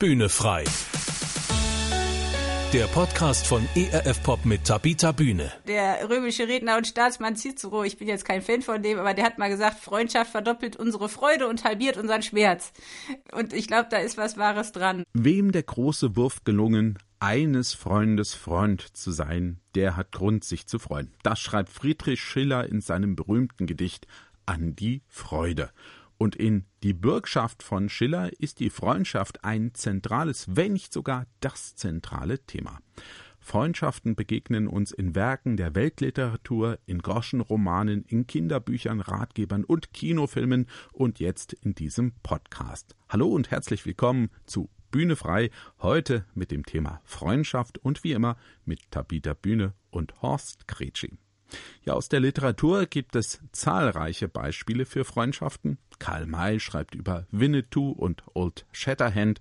Bühne frei. Der Podcast von ERF Pop mit Tabita Bühne. Der römische Redner und Staatsmann Cicero, ich bin jetzt kein Fan von dem, aber der hat mal gesagt, Freundschaft verdoppelt unsere Freude und halbiert unseren Schmerz. Und ich glaube, da ist was Wahres dran. Wem der große Wurf gelungen, eines Freundes Freund zu sein, der hat Grund, sich zu freuen. Das schreibt Friedrich Schiller in seinem berühmten Gedicht An die Freude. Und in Die Bürgschaft von Schiller ist die Freundschaft ein zentrales, wenn nicht sogar das zentrale Thema. Freundschaften begegnen uns in Werken der Weltliteratur, in Groschenromanen, in Kinderbüchern, Ratgebern und Kinofilmen und jetzt in diesem Podcast. Hallo und herzlich willkommen zu Bühne frei, heute mit dem Thema Freundschaft und wie immer mit Tabita Bühne und Horst Kretschi. Ja, aus der Literatur gibt es zahlreiche Beispiele für Freundschaften. Karl May schreibt über Winnetou und Old Shatterhand,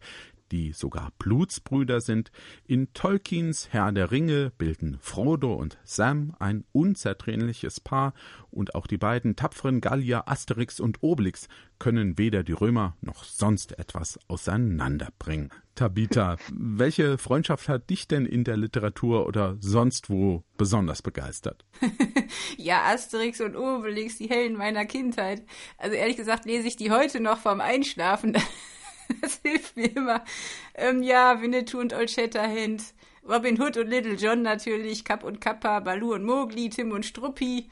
die sogar Blutsbrüder sind. In Tolkiens Herr der Ringe bilden Frodo und Sam ein unzertrennliches Paar und auch die beiden tapferen Gallier Asterix und Obelix können weder die Römer noch sonst etwas auseinanderbringen. Tabitha, welche Freundschaft hat dich denn in der Literatur oder sonst wo besonders begeistert? ja, Asterix und Obelix, die Helden meiner Kindheit. Also ehrlich gesagt lese ich die heute noch vorm Einschlafen. das hilft mir immer. Ähm, ja, Winnetou und Old Shatterhand, Robin Hood und Little John natürlich, Kapp und Kappa, Balu und Mowgli, Tim und Struppi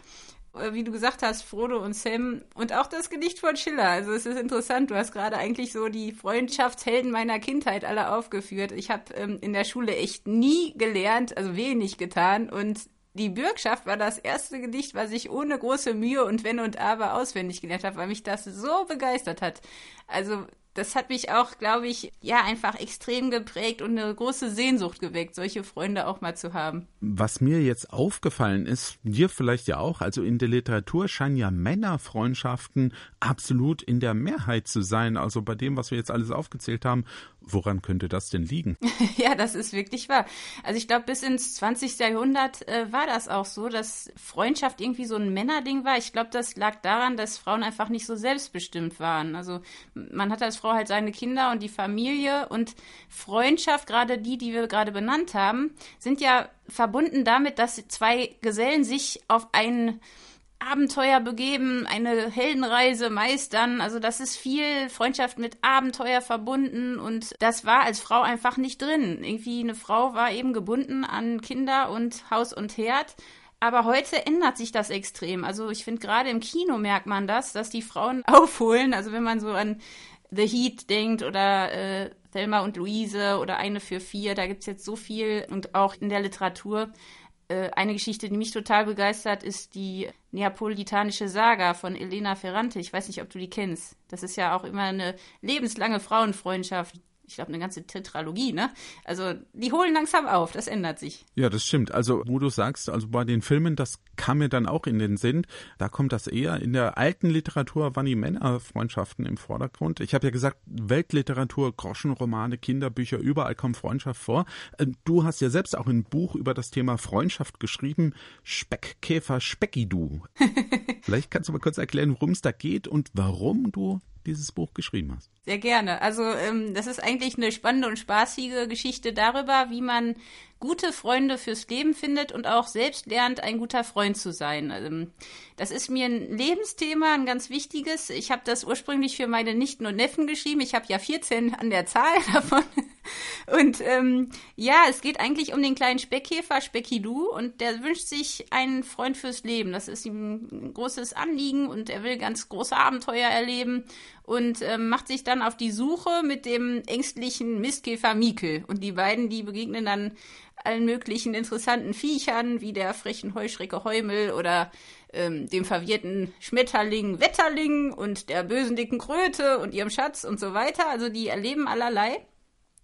äh, wie du gesagt hast, Frodo und Sam und auch das Gedicht von Schiller. Also es ist interessant, du hast gerade eigentlich so die Freundschaftshelden meiner Kindheit alle aufgeführt. Ich habe ähm, in der Schule echt nie gelernt, also wenig getan und die Bürgschaft war das erste Gedicht, was ich ohne große Mühe und Wenn und Aber auswendig gelernt habe, weil mich das so begeistert hat. Also das hat mich auch, glaube ich, ja, einfach extrem geprägt und eine große Sehnsucht geweckt, solche Freunde auch mal zu haben. Was mir jetzt aufgefallen ist, dir vielleicht ja auch, also in der Literatur scheinen ja Männerfreundschaften absolut in der Mehrheit zu sein. Also bei dem, was wir jetzt alles aufgezählt haben, Woran könnte das denn liegen? ja, das ist wirklich wahr. Also ich glaube, bis ins 20. Jahrhundert äh, war das auch so, dass Freundschaft irgendwie so ein Männerding war. Ich glaube, das lag daran, dass Frauen einfach nicht so selbstbestimmt waren. Also man hat als Frau halt seine Kinder und die Familie und Freundschaft, gerade die, die wir gerade benannt haben, sind ja verbunden damit, dass zwei Gesellen sich auf einen Abenteuer begeben, eine Heldenreise meistern. Also das ist viel Freundschaft mit Abenteuer verbunden und das war als Frau einfach nicht drin. Irgendwie eine Frau war eben gebunden an Kinder und Haus und Herd. Aber heute ändert sich das extrem. Also ich finde gerade im Kino merkt man das, dass die Frauen aufholen. Also wenn man so an The Heat denkt oder äh, Thelma und Luise oder eine für vier, da gibt es jetzt so viel und auch in der Literatur eine Geschichte, die mich total begeistert, ist die neapolitanische Saga von Elena Ferrante. Ich weiß nicht, ob du die kennst. Das ist ja auch immer eine lebenslange Frauenfreundschaft ich glaube, eine ganze Tetralogie, ne? Also, die holen langsam auf, das ändert sich. Ja, das stimmt. Also, wo du sagst, also bei den Filmen, das kam mir dann auch in den Sinn. Da kommt das eher. In der alten Literatur waren die Männerfreundschaften im Vordergrund. Ich habe ja gesagt, Weltliteratur, Groschenromane, Kinderbücher, überall kommt Freundschaft vor. Äh, du hast ja selbst auch ein Buch über das Thema Freundschaft geschrieben. Speckkäfer Speckidu. Vielleicht kannst du mal kurz erklären, worum es da geht und warum du dieses Buch geschrieben hast. Sehr gerne. Also ähm, das ist eigentlich eine spannende und spaßige Geschichte darüber, wie man gute Freunde fürs Leben findet und auch selbst lernt, ein guter Freund zu sein. Also, das ist mir ein Lebensthema, ein ganz wichtiges. Ich habe das ursprünglich für meine Nichten und Neffen geschrieben. Ich habe ja 14 an der Zahl davon. Und ähm, ja, es geht eigentlich um den kleinen Speckkäfer Speckidu und der wünscht sich einen Freund fürs Leben. Das ist ihm ein großes Anliegen und er will ganz große Abenteuer erleben und ähm, macht sich dann auf die Suche mit dem ängstlichen Mistkäfer Mikel. Und die beiden, die begegnen dann allen möglichen interessanten Viechern, wie der frechen Heuschrecke Heumel oder ähm, dem verwirrten Schmetterling Wetterling und der bösen dicken Kröte und ihrem Schatz und so weiter. Also die erleben allerlei.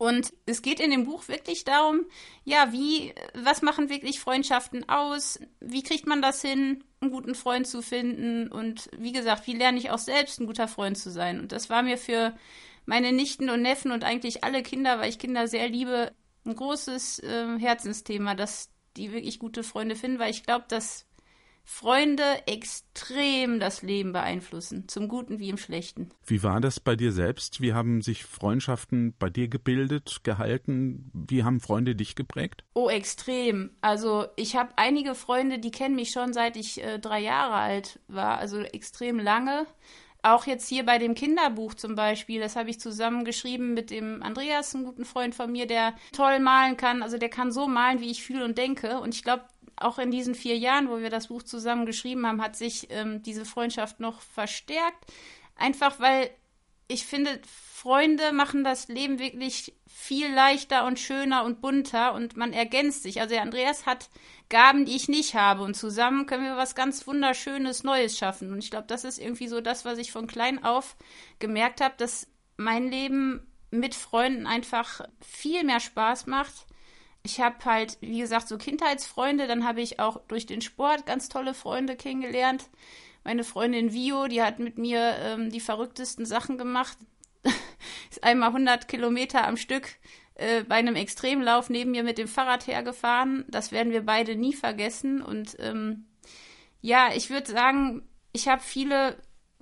Und es geht in dem Buch wirklich darum, ja, wie, was machen wirklich Freundschaften aus? Wie kriegt man das hin, einen guten Freund zu finden? Und wie gesagt, wie lerne ich auch selbst ein guter Freund zu sein? Und das war mir für meine Nichten und Neffen und eigentlich alle Kinder, weil ich Kinder sehr liebe, ein großes äh, Herzensthema, dass die wirklich gute Freunde finden, weil ich glaube, dass Freunde extrem das Leben beeinflussen, zum Guten wie im Schlechten. Wie war das bei dir selbst? Wie haben sich Freundschaften bei dir gebildet, gehalten? Wie haben Freunde dich geprägt? Oh, extrem. Also ich habe einige Freunde, die kennen mich schon seit ich äh, drei Jahre alt war, also extrem lange. Auch jetzt hier bei dem Kinderbuch zum Beispiel, das habe ich zusammen geschrieben mit dem Andreas, einem guten Freund von mir, der toll malen kann. Also der kann so malen, wie ich fühle und denke. Und ich glaube, auch in diesen vier Jahren, wo wir das Buch zusammen geschrieben haben, hat sich ähm, diese Freundschaft noch verstärkt. Einfach weil ich finde, Freunde machen das Leben wirklich viel leichter und schöner und bunter und man ergänzt sich. Also der Andreas hat Gaben, die ich nicht habe und zusammen können wir was ganz wunderschönes Neues schaffen. Und ich glaube, das ist irgendwie so das, was ich von klein auf gemerkt habe, dass mein Leben mit Freunden einfach viel mehr Spaß macht ich habe halt, wie gesagt, so Kindheitsfreunde. Dann habe ich auch durch den Sport ganz tolle Freunde kennengelernt. Meine Freundin Vio, die hat mit mir ähm, die verrücktesten Sachen gemacht. ist einmal 100 Kilometer am Stück äh, bei einem Extremlauf neben mir mit dem Fahrrad hergefahren. Das werden wir beide nie vergessen. Und ähm, ja, ich würde sagen, ich habe viele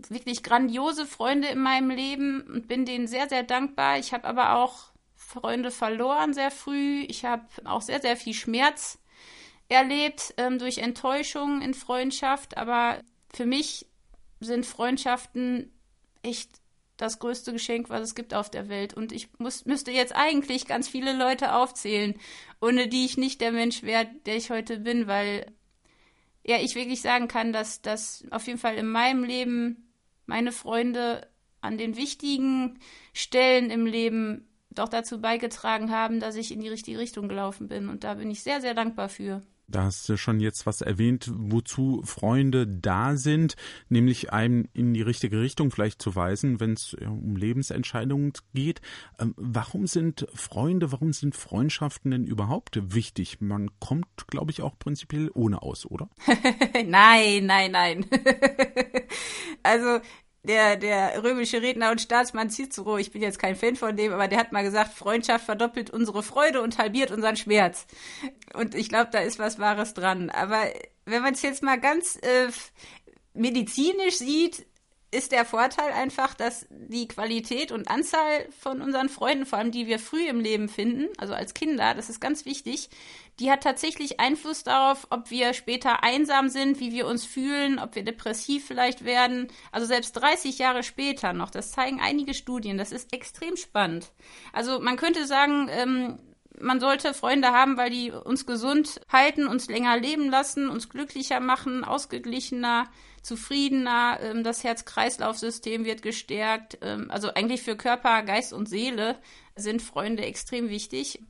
wirklich grandiose Freunde in meinem Leben und bin denen sehr, sehr dankbar. Ich habe aber auch Freunde verloren sehr früh. Ich habe auch sehr, sehr viel Schmerz erlebt ähm, durch Enttäuschung in Freundschaft. Aber für mich sind Freundschaften echt das größte Geschenk, was es gibt auf der Welt. Und ich muss, müsste jetzt eigentlich ganz viele Leute aufzählen, ohne die ich nicht der Mensch wäre, der ich heute bin, weil ja, ich wirklich sagen kann, dass das auf jeden Fall in meinem Leben meine Freunde an den wichtigen Stellen im Leben doch dazu beigetragen haben, dass ich in die richtige Richtung gelaufen bin. Und da bin ich sehr, sehr dankbar für. Da hast du schon jetzt was erwähnt, wozu Freunde da sind, nämlich einem in die richtige Richtung vielleicht zu weisen, wenn es um Lebensentscheidungen geht. Ähm, warum sind Freunde, warum sind Freundschaften denn überhaupt wichtig? Man kommt, glaube ich, auch prinzipiell ohne aus, oder? nein, nein, nein. also der, der römische Redner und Staatsmann Cicero, ich bin jetzt kein Fan von dem, aber der hat mal gesagt, Freundschaft verdoppelt unsere Freude und halbiert unseren Schmerz. Und ich glaube, da ist was Wahres dran. Aber wenn man es jetzt mal ganz äh, medizinisch sieht, ist der Vorteil einfach, dass die Qualität und Anzahl von unseren Freunden, vor allem die wir früh im Leben finden, also als Kinder, das ist ganz wichtig, die hat tatsächlich Einfluss darauf, ob wir später einsam sind, wie wir uns fühlen, ob wir depressiv vielleicht werden. Also selbst 30 Jahre später noch, das zeigen einige Studien, das ist extrem spannend. Also man könnte sagen, ähm, man sollte Freunde haben, weil die uns gesund halten, uns länger leben lassen, uns glücklicher machen, ausgeglichener, zufriedener. Ähm, das Herz-Kreislauf-System wird gestärkt. Ähm, also eigentlich für Körper, Geist und Seele sind Freunde extrem wichtig.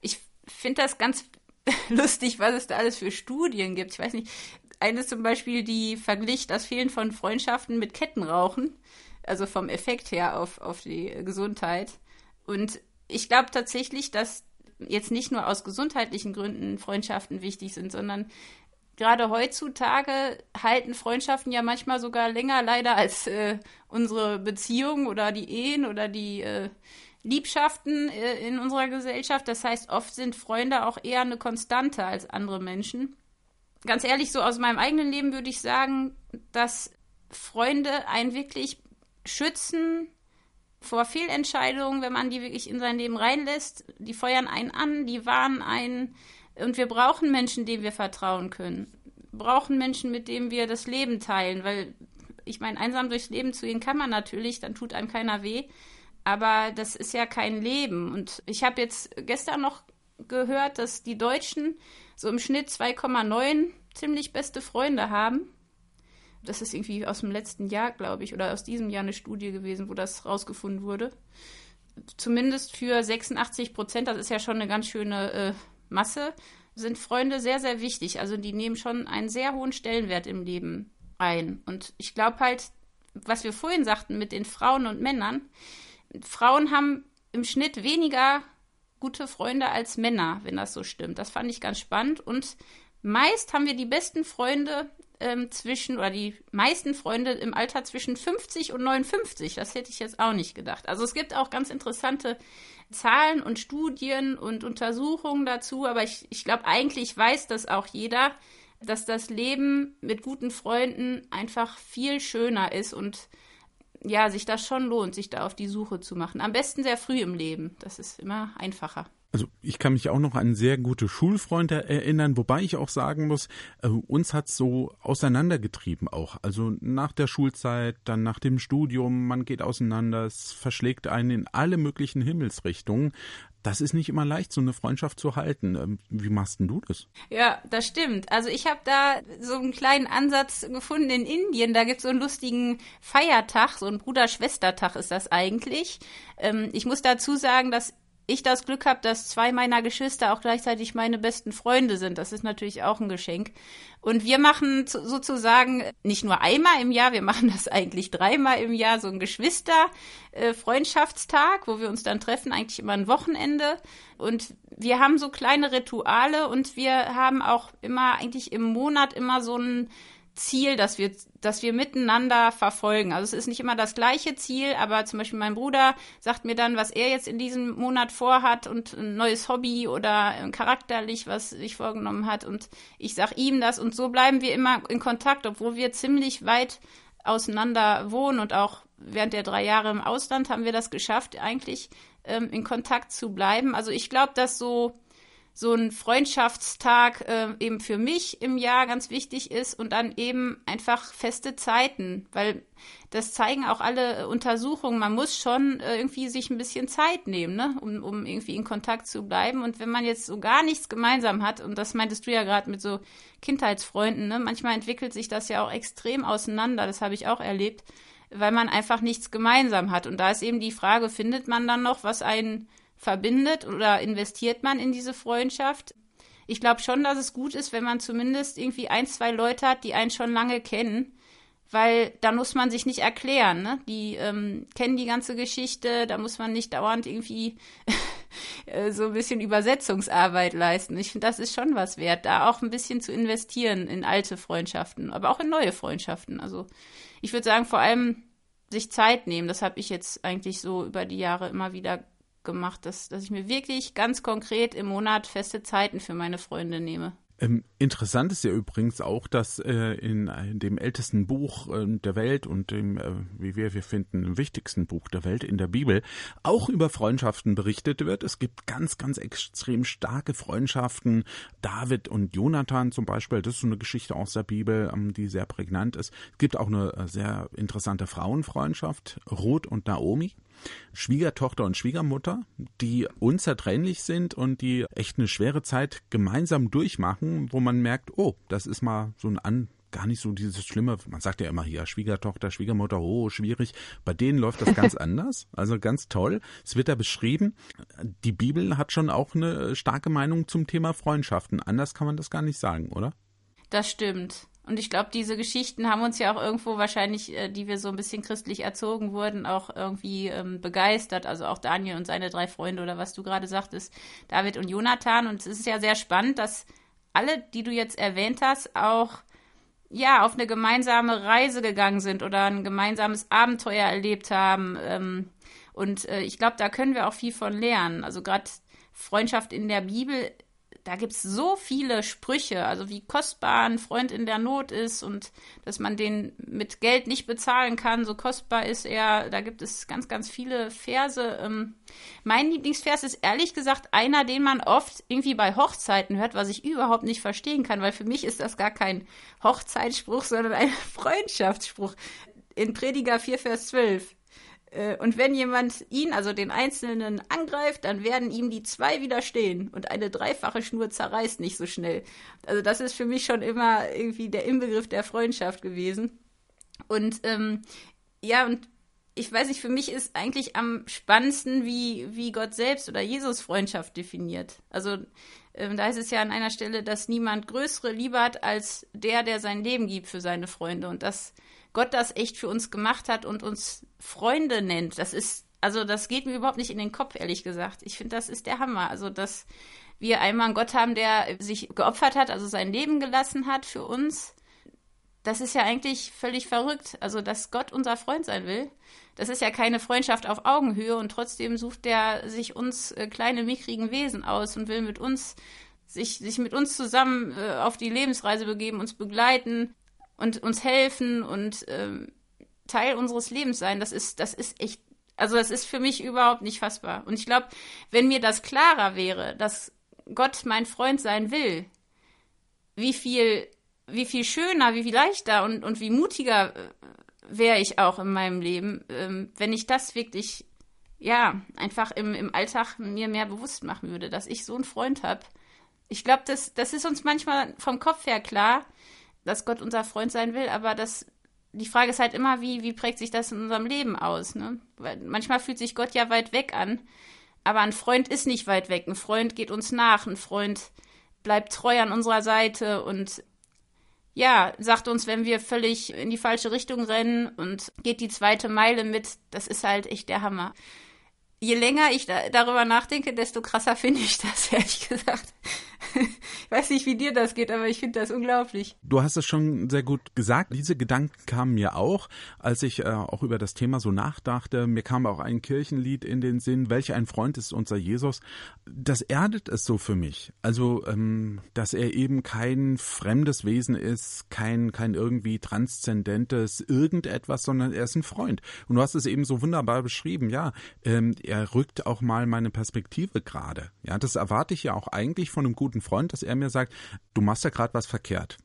Ich finde das ganz lustig, was es da alles für Studien gibt. Ich weiß nicht, eine zum Beispiel, die verglich das Fehlen von Freundschaften mit Kettenrauchen, also vom Effekt her auf, auf die Gesundheit. Und ich glaube tatsächlich, dass jetzt nicht nur aus gesundheitlichen Gründen Freundschaften wichtig sind, sondern gerade heutzutage halten Freundschaften ja manchmal sogar länger leider als äh, unsere Beziehungen oder die Ehen oder die äh, Liebschaften äh, in unserer Gesellschaft. Das heißt, oft sind Freunde auch eher eine Konstante als andere Menschen. Ganz ehrlich, so aus meinem eigenen Leben würde ich sagen, dass Freunde einen wirklich schützen vor Fehlentscheidungen, wenn man die wirklich in sein Leben reinlässt. Die feuern einen an, die warnen einen. Und wir brauchen Menschen, denen wir vertrauen können. Brauchen Menschen, mit denen wir das Leben teilen, weil ich meine, einsam durchs Leben zu gehen kann man natürlich, dann tut einem keiner weh. Aber das ist ja kein Leben. Und ich habe jetzt gestern noch gehört, dass die Deutschen so im Schnitt 2,9 ziemlich beste Freunde haben. Das ist irgendwie aus dem letzten Jahr, glaube ich, oder aus diesem Jahr eine Studie gewesen, wo das rausgefunden wurde. Zumindest für 86 Prozent, das ist ja schon eine ganz schöne äh, Masse, sind Freunde sehr, sehr wichtig. Also die nehmen schon einen sehr hohen Stellenwert im Leben ein. Und ich glaube halt, was wir vorhin sagten mit den Frauen und Männern, Frauen haben im Schnitt weniger gute Freunde als Männer, wenn das so stimmt. Das fand ich ganz spannend. Und meist haben wir die besten Freunde ähm, zwischen, oder die meisten Freunde im Alter zwischen 50 und 59. Das hätte ich jetzt auch nicht gedacht. Also es gibt auch ganz interessante Zahlen und Studien und Untersuchungen dazu, aber ich, ich glaube, eigentlich weiß das auch jeder. dass das Leben mit guten Freunden einfach viel schöner ist und ja, sich das schon lohnt, sich da auf die Suche zu machen. Am besten sehr früh im Leben. Das ist immer einfacher. Also ich kann mich auch noch an sehr gute Schulfreunde erinnern, wobei ich auch sagen muss, äh, uns hat's so auseinandergetrieben auch. Also nach der Schulzeit, dann nach dem Studium, man geht auseinander, es verschlägt einen in alle möglichen Himmelsrichtungen. Das ist nicht immer leicht, so eine Freundschaft zu halten. Ähm, wie machst denn du das? Ja, das stimmt. Also ich habe da so einen kleinen Ansatz gefunden in Indien. Da gibt es so einen lustigen Feiertag, so ein Bruder-Schwester-Tag ist das eigentlich. Ähm, ich muss dazu sagen, dass ich das Glück habe, dass zwei meiner Geschwister auch gleichzeitig meine besten Freunde sind. Das ist natürlich auch ein Geschenk. Und wir machen sozusagen nicht nur einmal im Jahr, wir machen das eigentlich dreimal im Jahr, so ein Geschwister-Freundschaftstag, wo wir uns dann treffen, eigentlich immer ein Wochenende. Und wir haben so kleine Rituale und wir haben auch immer, eigentlich im Monat immer so ein Ziel, das wir, das wir miteinander verfolgen. Also es ist nicht immer das gleiche Ziel, aber zum Beispiel mein Bruder sagt mir dann, was er jetzt in diesem Monat vorhat und ein neues Hobby oder charakterlich, was sich vorgenommen hat. Und ich sag ihm das und so bleiben wir immer in Kontakt, obwohl wir ziemlich weit auseinander wohnen und auch während der drei Jahre im Ausland haben wir das geschafft, eigentlich ähm, in Kontakt zu bleiben. Also ich glaube, dass so so ein Freundschaftstag äh, eben für mich im Jahr ganz wichtig ist und dann eben einfach feste Zeiten, weil das zeigen auch alle Untersuchungen. Man muss schon äh, irgendwie sich ein bisschen Zeit nehmen, ne? um, um irgendwie in Kontakt zu bleiben. Und wenn man jetzt so gar nichts gemeinsam hat, und das meintest du ja gerade mit so Kindheitsfreunden, ne? manchmal entwickelt sich das ja auch extrem auseinander, das habe ich auch erlebt, weil man einfach nichts gemeinsam hat. Und da ist eben die Frage, findet man dann noch, was einen verbindet oder investiert man in diese Freundschaft? Ich glaube schon, dass es gut ist, wenn man zumindest irgendwie ein, zwei Leute hat, die einen schon lange kennen, weil da muss man sich nicht erklären. Ne? Die ähm, kennen die ganze Geschichte, da muss man nicht dauernd irgendwie äh, so ein bisschen Übersetzungsarbeit leisten. Ich finde, das ist schon was wert, da auch ein bisschen zu investieren in alte Freundschaften, aber auch in neue Freundschaften. Also ich würde sagen, vor allem sich Zeit nehmen. Das habe ich jetzt eigentlich so über die Jahre immer wieder gemacht, dass, dass ich mir wirklich ganz konkret im Monat feste Zeiten für meine Freunde nehme. Ähm, interessant ist ja übrigens auch, dass äh, in, in, dem ältesten Buch äh, der Welt und dem, äh, wie wir, wir finden, wichtigsten Buch der Welt in der Bibel auch über Freundschaften berichtet wird. Es gibt ganz, ganz extrem starke Freundschaften. David und Jonathan zum Beispiel, das ist so eine Geschichte aus der Bibel, ähm, die sehr prägnant ist. Es gibt auch eine äh, sehr interessante Frauenfreundschaft, Ruth und Naomi. Schwiegertochter und Schwiegermutter, die unzertrennlich sind und die echt eine schwere Zeit gemeinsam durchmachen, wo man merkt, oh, das ist mal so ein an gar nicht so dieses Schlimme. Man sagt ja immer hier Schwiegertochter, Schwiegermutter, oh, schwierig. Bei denen läuft das ganz anders. Also ganz toll. Es wird da beschrieben. Die Bibel hat schon auch eine starke Meinung zum Thema Freundschaften. Anders kann man das gar nicht sagen, oder? Das stimmt. Und ich glaube, diese Geschichten haben uns ja auch irgendwo wahrscheinlich, äh, die wir so ein bisschen christlich erzogen wurden, auch irgendwie ähm, begeistert. Also auch Daniel und seine drei Freunde oder was du gerade sagtest, David und Jonathan. Und es ist ja sehr spannend, dass alle, die du jetzt erwähnt hast, auch ja auf eine gemeinsame Reise gegangen sind oder ein gemeinsames Abenteuer erlebt haben. Ähm, und äh, ich glaube, da können wir auch viel von lernen. Also gerade Freundschaft in der Bibel da gibt es so viele Sprüche, also wie kostbar ein Freund in der Not ist und dass man den mit Geld nicht bezahlen kann, so kostbar ist er. Da gibt es ganz, ganz viele Verse. Ähm, mein Lieblingsvers ist ehrlich gesagt einer, den man oft irgendwie bei Hochzeiten hört, was ich überhaupt nicht verstehen kann, weil für mich ist das gar kein Hochzeitsspruch, sondern ein Freundschaftsspruch. In Prediger 4, Vers 12. Äh, und wenn jemand ihn, also den Einzelnen, angreift, dann werden ihm die zwei widerstehen und eine dreifache Schnur zerreißt nicht so schnell. Also das ist für mich schon immer irgendwie der Inbegriff der Freundschaft gewesen. Und ähm, ja, und ich weiß nicht, für mich ist eigentlich am spannendsten, wie, wie Gott selbst oder Jesus Freundschaft definiert. Also ähm, da heißt es ja an einer Stelle, dass niemand größere Liebe hat als der, der sein Leben gibt für seine Freunde. Und das Gott das echt für uns gemacht hat und uns Freunde nennt. Das ist, also das geht mir überhaupt nicht in den Kopf, ehrlich gesagt. Ich finde, das ist der Hammer. Also, dass wir einmal einen Gott haben, der sich geopfert hat, also sein Leben gelassen hat für uns. Das ist ja eigentlich völlig verrückt. Also, dass Gott unser Freund sein will, das ist ja keine Freundschaft auf Augenhöhe und trotzdem sucht der sich uns äh, kleine mickrigen Wesen aus und will mit uns sich, sich mit uns zusammen äh, auf die Lebensreise begeben, uns begleiten und uns helfen und ähm, Teil unseres Lebens sein. Das ist, das ist echt, also das ist für mich überhaupt nicht fassbar. Und ich glaube, wenn mir das klarer wäre, dass Gott mein Freund sein will, wie viel, wie viel schöner, wie viel leichter und, und wie mutiger äh, wäre ich auch in meinem Leben, ähm, wenn ich das wirklich, ja, einfach im, im Alltag mir mehr bewusst machen würde, dass ich so einen Freund habe. Ich glaube, das, das ist uns manchmal vom Kopf her klar, dass Gott unser Freund sein will, aber das, die Frage ist halt immer, wie, wie prägt sich das in unserem Leben aus? Ne? Weil manchmal fühlt sich Gott ja weit weg an, aber ein Freund ist nicht weit weg. Ein Freund geht uns nach, ein Freund bleibt treu an unserer Seite und ja, sagt uns, wenn wir völlig in die falsche Richtung rennen und geht die zweite Meile mit, das ist halt echt der Hammer. Je länger ich da, darüber nachdenke, desto krasser finde ich das, ehrlich gesagt. ich weiß nicht, wie dir das geht, aber ich finde das unglaublich. Du hast es schon sehr gut gesagt. Diese Gedanken kamen mir auch, als ich äh, auch über das Thema so nachdachte. Mir kam auch ein Kirchenlied in den Sinn, welch ein Freund ist unser Jesus. Das erdet es so für mich. Also, ähm, dass er eben kein fremdes Wesen ist, kein, kein irgendwie transzendentes irgendetwas, sondern er ist ein Freund. Und du hast es eben so wunderbar beschrieben. Ja, ähm, er rückt auch mal meine Perspektive gerade. Ja, das erwarte ich ja auch eigentlich von einem guten Freund, dass er mir sagt, du machst ja gerade was verkehrt.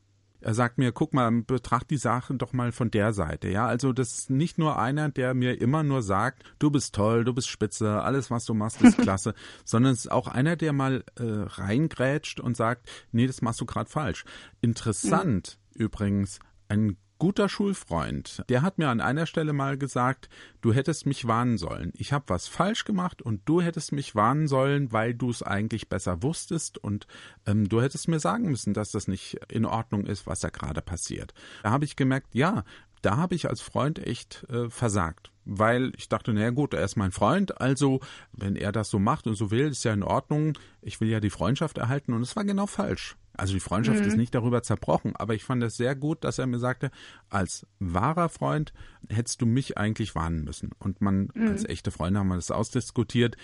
Er sagt mir, guck mal, betracht die Sache doch mal von der Seite. Ja, also das ist nicht nur einer, der mir immer nur sagt, du bist toll, du bist spitze, alles was du machst ist klasse, sondern es ist auch einer, der mal äh, reingrätscht und sagt, nee, das machst du gerade falsch. Interessant mhm. übrigens, ein guter Schulfreund, der hat mir an einer Stelle mal gesagt, du hättest mich warnen sollen. Ich habe was falsch gemacht und du hättest mich warnen sollen, weil du es eigentlich besser wusstest und ähm, du hättest mir sagen müssen, dass das nicht in Ordnung ist, was da gerade passiert. Da habe ich gemerkt, ja, da habe ich als Freund echt äh, versagt. Weil ich dachte, naja gut, er ist mein Freund, also wenn er das so macht und so will, ist ja in Ordnung. Ich will ja die Freundschaft erhalten und es war genau falsch. Also die Freundschaft mhm. ist nicht darüber zerbrochen, aber ich fand es sehr gut, dass er mir sagte, als wahrer Freund hättest du mich eigentlich warnen müssen. Und man, mhm. als echte Freunde haben wir das ausdiskutiert.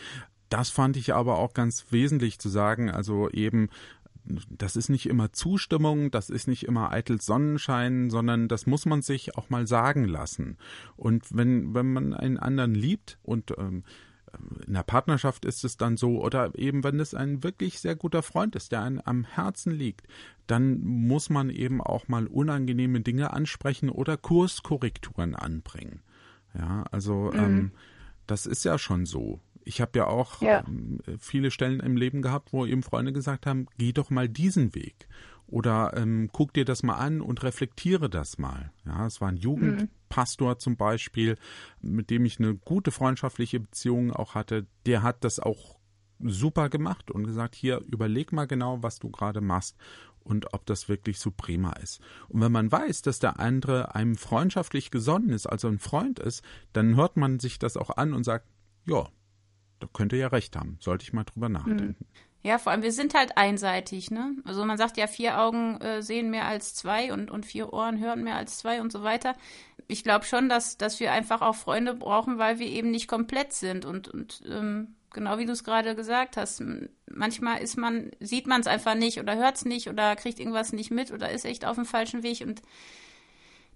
Das fand ich aber auch ganz wesentlich zu sagen, also eben, das ist nicht immer Zustimmung, das ist nicht immer eitel Sonnenschein, sondern das muss man sich auch mal sagen lassen. Und wenn, wenn man einen anderen liebt und ähm, in der Partnerschaft ist es dann so, oder eben wenn es ein wirklich sehr guter Freund ist, der einem am Herzen liegt, dann muss man eben auch mal unangenehme Dinge ansprechen oder Kurskorrekturen anbringen. Ja, also mhm. ähm, das ist ja schon so. Ich habe ja auch ja. Ähm, viele Stellen im Leben gehabt, wo eben Freunde gesagt haben, geh doch mal diesen Weg. Oder ähm, guck dir das mal an und reflektiere das mal. Ja, es war ein Jugendpastor mhm. zum Beispiel, mit dem ich eine gute freundschaftliche Beziehung auch hatte. Der hat das auch super gemacht und gesagt, hier überleg mal genau, was du gerade machst und ob das wirklich so prima ist. Und wenn man weiß, dass der andere einem freundschaftlich gesonnen ist, also ein Freund ist, dann hört man sich das auch an und sagt, ja, da könnte ja recht haben, sollte ich mal drüber nachdenken. Ja, vor allem, wir sind halt einseitig, ne? Also man sagt ja, vier Augen äh, sehen mehr als zwei und, und vier Ohren hören mehr als zwei und so weiter. Ich glaube schon, dass, dass wir einfach auch Freunde brauchen, weil wir eben nicht komplett sind. Und, und ähm, genau wie du es gerade gesagt hast, manchmal ist man, sieht man es einfach nicht oder hört es nicht oder kriegt irgendwas nicht mit oder ist echt auf dem falschen Weg. Und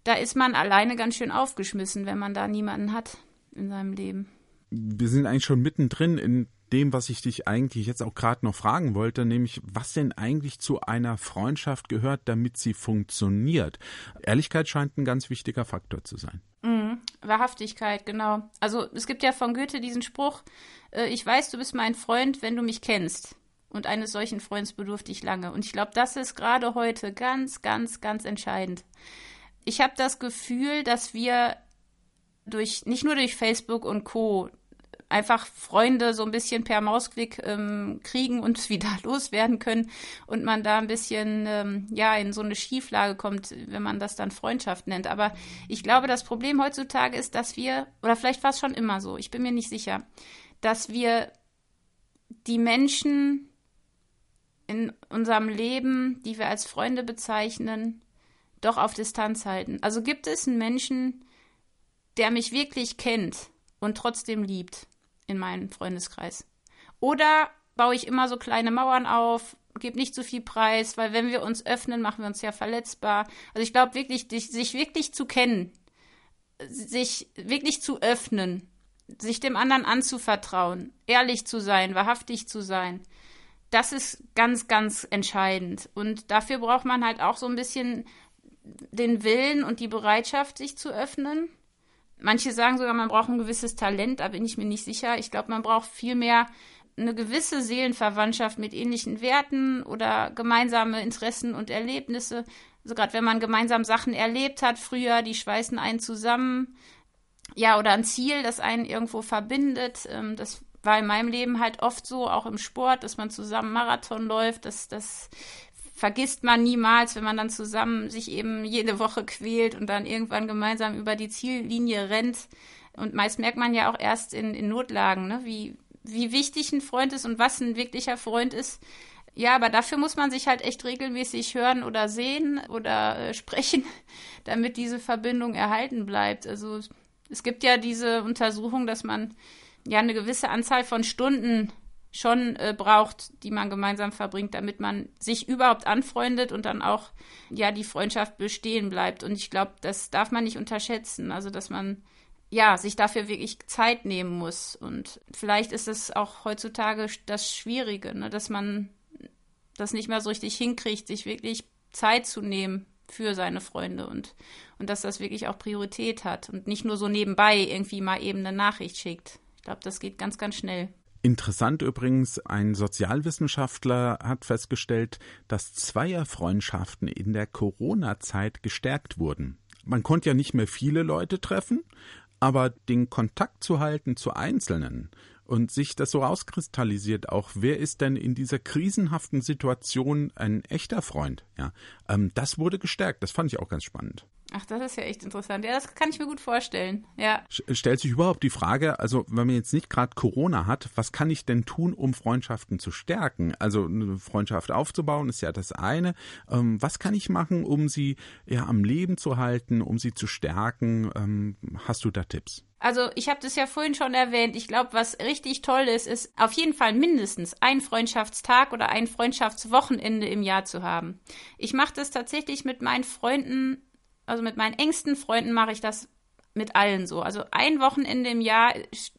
da ist man alleine ganz schön aufgeschmissen, wenn man da niemanden hat in seinem Leben. Wir sind eigentlich schon mittendrin in dem, was ich dich eigentlich jetzt auch gerade noch fragen wollte, nämlich was denn eigentlich zu einer Freundschaft gehört, damit sie funktioniert. Ehrlichkeit scheint ein ganz wichtiger Faktor zu sein. Mhm, Wahrhaftigkeit, genau. Also es gibt ja von Goethe diesen Spruch, äh, ich weiß, du bist mein Freund, wenn du mich kennst. Und eines solchen Freunds bedurfte ich lange. Und ich glaube, das ist gerade heute ganz, ganz, ganz entscheidend. Ich habe das Gefühl, dass wir durch, nicht nur durch Facebook und Co einfach Freunde so ein bisschen per Mausklick ähm, kriegen und wieder loswerden können und man da ein bisschen ähm, ja in so eine Schieflage kommt, wenn man das dann Freundschaft nennt. Aber ich glaube, das Problem heutzutage ist, dass wir oder vielleicht war es schon immer so, ich bin mir nicht sicher, dass wir die Menschen in unserem Leben, die wir als Freunde bezeichnen, doch auf Distanz halten. Also gibt es einen Menschen, der mich wirklich kennt und trotzdem liebt in meinem Freundeskreis. Oder baue ich immer so kleine Mauern auf, gebe nicht zu viel Preis, weil wenn wir uns öffnen, machen wir uns ja verletzbar. Also ich glaube wirklich, sich wirklich zu kennen, sich wirklich zu öffnen, sich dem anderen anzuvertrauen, ehrlich zu sein, wahrhaftig zu sein, das ist ganz, ganz entscheidend. Und dafür braucht man halt auch so ein bisschen den Willen und die Bereitschaft, sich zu öffnen. Manche sagen sogar, man braucht ein gewisses Talent, da bin ich mir nicht sicher. Ich glaube, man braucht vielmehr eine gewisse Seelenverwandtschaft mit ähnlichen Werten oder gemeinsame Interessen und Erlebnisse. Also gerade wenn man gemeinsam Sachen erlebt hat früher, die schweißen einen zusammen. Ja, oder ein Ziel, das einen irgendwo verbindet. Ähm, das war in meinem Leben halt oft so, auch im Sport, dass man zusammen Marathon läuft. Das, das vergisst man niemals, wenn man dann zusammen sich eben jede Woche quält und dann irgendwann gemeinsam über die Ziellinie rennt. Und meist merkt man ja auch erst in, in Notlagen, ne, wie, wie wichtig ein Freund ist und was ein wirklicher Freund ist. Ja, aber dafür muss man sich halt echt regelmäßig hören oder sehen oder äh, sprechen, damit diese Verbindung erhalten bleibt. Also es gibt ja diese Untersuchung, dass man ja eine gewisse Anzahl von Stunden schon äh, braucht, die man gemeinsam verbringt, damit man sich überhaupt anfreundet und dann auch ja die Freundschaft bestehen bleibt. Und ich glaube, das darf man nicht unterschätzen. Also dass man ja sich dafür wirklich Zeit nehmen muss. Und vielleicht ist es auch heutzutage das Schwierige, ne? dass man das nicht mehr so richtig hinkriegt, sich wirklich Zeit zu nehmen für seine Freunde und, und dass das wirklich auch Priorität hat und nicht nur so nebenbei irgendwie mal eben eine Nachricht schickt. Ich glaube, das geht ganz, ganz schnell. Interessant übrigens, ein Sozialwissenschaftler hat festgestellt, dass Zweierfreundschaften in der Corona-Zeit gestärkt wurden. Man konnte ja nicht mehr viele Leute treffen, aber den Kontakt zu halten zu Einzelnen und sich das so rauskristallisiert auch, wer ist denn in dieser krisenhaften Situation ein echter Freund? Ja, ähm, das wurde gestärkt. Das fand ich auch ganz spannend. Ach, das ist ja echt interessant. Ja, das kann ich mir gut vorstellen. Ja. Stellt sich überhaupt die Frage, also wenn man jetzt nicht gerade Corona hat, was kann ich denn tun, um Freundschaften zu stärken? Also eine Freundschaft aufzubauen ist ja das eine. Ähm, was kann ich machen, um sie ja am Leben zu halten, um sie zu stärken? Ähm, hast du da Tipps? Also ich habe das ja vorhin schon erwähnt. Ich glaube, was richtig toll ist, ist auf jeden Fall mindestens ein Freundschaftstag oder ein Freundschaftswochenende im Jahr zu haben. Ich mache das tatsächlich mit meinen Freunden also mit meinen engsten Freunden mache ich das mit allen so. Also ein Wochenende im Jahr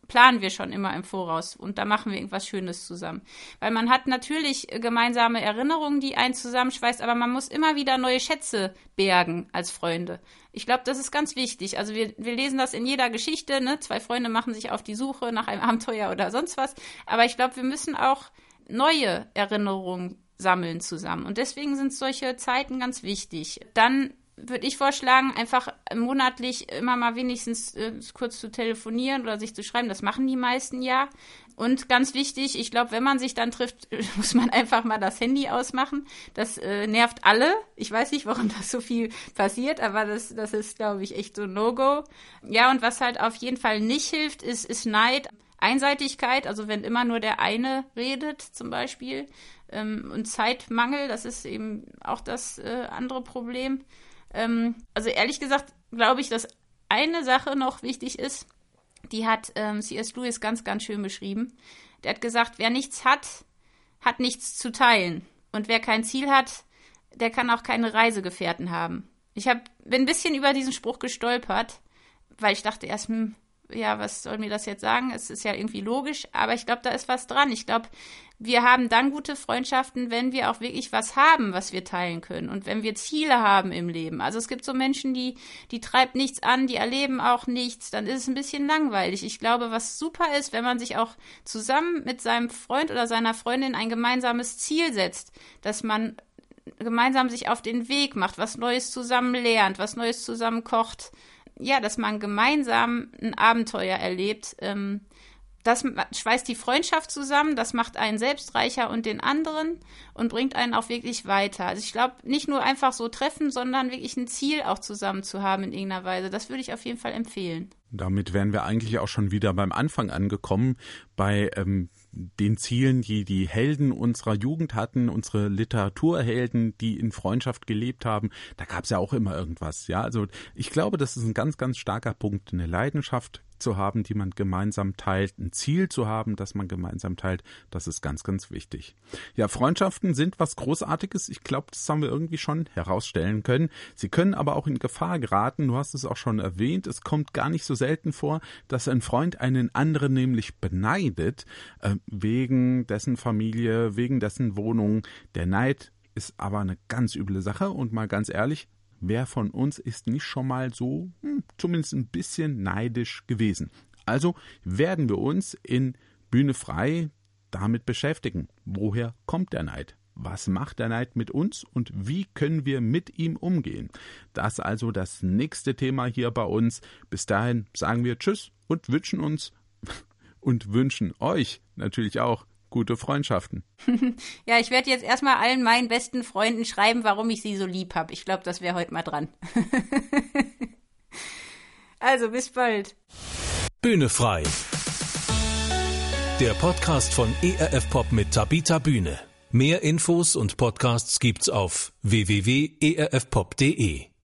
planen wir schon immer im Voraus und da machen wir irgendwas Schönes zusammen. Weil man hat natürlich gemeinsame Erinnerungen, die einen zusammenschweißt, aber man muss immer wieder neue Schätze bergen als Freunde. Ich glaube, das ist ganz wichtig. Also wir, wir lesen das in jeder Geschichte, ne? Zwei Freunde machen sich auf die Suche nach einem Abenteuer oder sonst was. Aber ich glaube, wir müssen auch neue Erinnerungen sammeln zusammen. Und deswegen sind solche Zeiten ganz wichtig. Dann würde ich vorschlagen, einfach monatlich immer mal wenigstens äh, kurz zu telefonieren oder sich zu schreiben. Das machen die meisten ja. Und ganz wichtig, ich glaube, wenn man sich dann trifft, muss man einfach mal das Handy ausmachen. Das äh, nervt alle. Ich weiß nicht, warum das so viel passiert, aber das, das ist, glaube ich, echt so No-Go. Ja, und was halt auf jeden Fall nicht hilft, ist, ist Neid. Einseitigkeit, also wenn immer nur der eine redet zum Beispiel. Ähm, und Zeitmangel, das ist eben auch das äh, andere Problem. Ähm, also ehrlich gesagt glaube ich, dass eine Sache noch wichtig ist, die hat ähm, C.S. Lewis ganz, ganz schön beschrieben. Der hat gesagt, wer nichts hat, hat nichts zu teilen. Und wer kein Ziel hat, der kann auch keine Reisegefährten haben. Ich hab, bin ein bisschen über diesen Spruch gestolpert, weil ich dachte erst, hm, ja, was soll mir das jetzt sagen? Es ist ja irgendwie logisch, aber ich glaube, da ist was dran. Ich glaube, wir haben dann gute Freundschaften, wenn wir auch wirklich was haben, was wir teilen können und wenn wir Ziele haben im Leben. Also es gibt so Menschen, die, die treibt nichts an, die erleben auch nichts, dann ist es ein bisschen langweilig. Ich glaube, was super ist, wenn man sich auch zusammen mit seinem Freund oder seiner Freundin ein gemeinsames Ziel setzt, dass man gemeinsam sich auf den Weg macht, was Neues zusammen lernt, was Neues zusammen kocht ja, dass man gemeinsam ein Abenteuer erlebt. Ähm, das schweißt die Freundschaft zusammen, das macht einen selbstreicher und den anderen und bringt einen auch wirklich weiter. Also ich glaube, nicht nur einfach so treffen, sondern wirklich ein Ziel auch zusammen zu haben in irgendeiner Weise. Das würde ich auf jeden Fall empfehlen. Damit wären wir eigentlich auch schon wieder beim Anfang angekommen, bei ähm, den Zielen, die die Helden unserer Jugend hatten, unsere Literaturhelden, die in Freundschaft gelebt haben, da gab es ja auch immer irgendwas. Ja, also ich glaube, das ist ein ganz, ganz starker Punkt. Eine Leidenschaft zu haben, die man gemeinsam teilt, ein Ziel zu haben, das man gemeinsam teilt, das ist ganz, ganz wichtig. Ja, Freundschaften sind was Großartiges. Ich glaube, das haben wir irgendwie schon herausstellen können. Sie können aber auch in Gefahr geraten. Du hast es auch schon erwähnt. Es kommt gar nicht so selten vor, dass ein Freund einen anderen nämlich beneidet, äh, wegen dessen Familie, wegen dessen Wohnung. Der Neid ist aber eine ganz üble Sache und mal ganz ehrlich, wer von uns ist nicht schon mal so hm, zumindest ein bisschen neidisch gewesen? Also werden wir uns in Bühne frei damit beschäftigen. Woher kommt der Neid? Was macht der Neid mit uns und wie können wir mit ihm umgehen? Das also das nächste Thema hier bei uns. Bis dahin sagen wir Tschüss und wünschen uns und wünschen euch natürlich auch gute Freundschaften. ja, ich werde jetzt erstmal allen meinen besten Freunden schreiben, warum ich sie so lieb habe. Ich glaube, das wäre heute mal dran. also, bis bald. Bühne frei. Der Podcast von ERF Pop mit Tabita Bühne. Mehr Infos und Podcasts gibt's auf www.erfpop.de.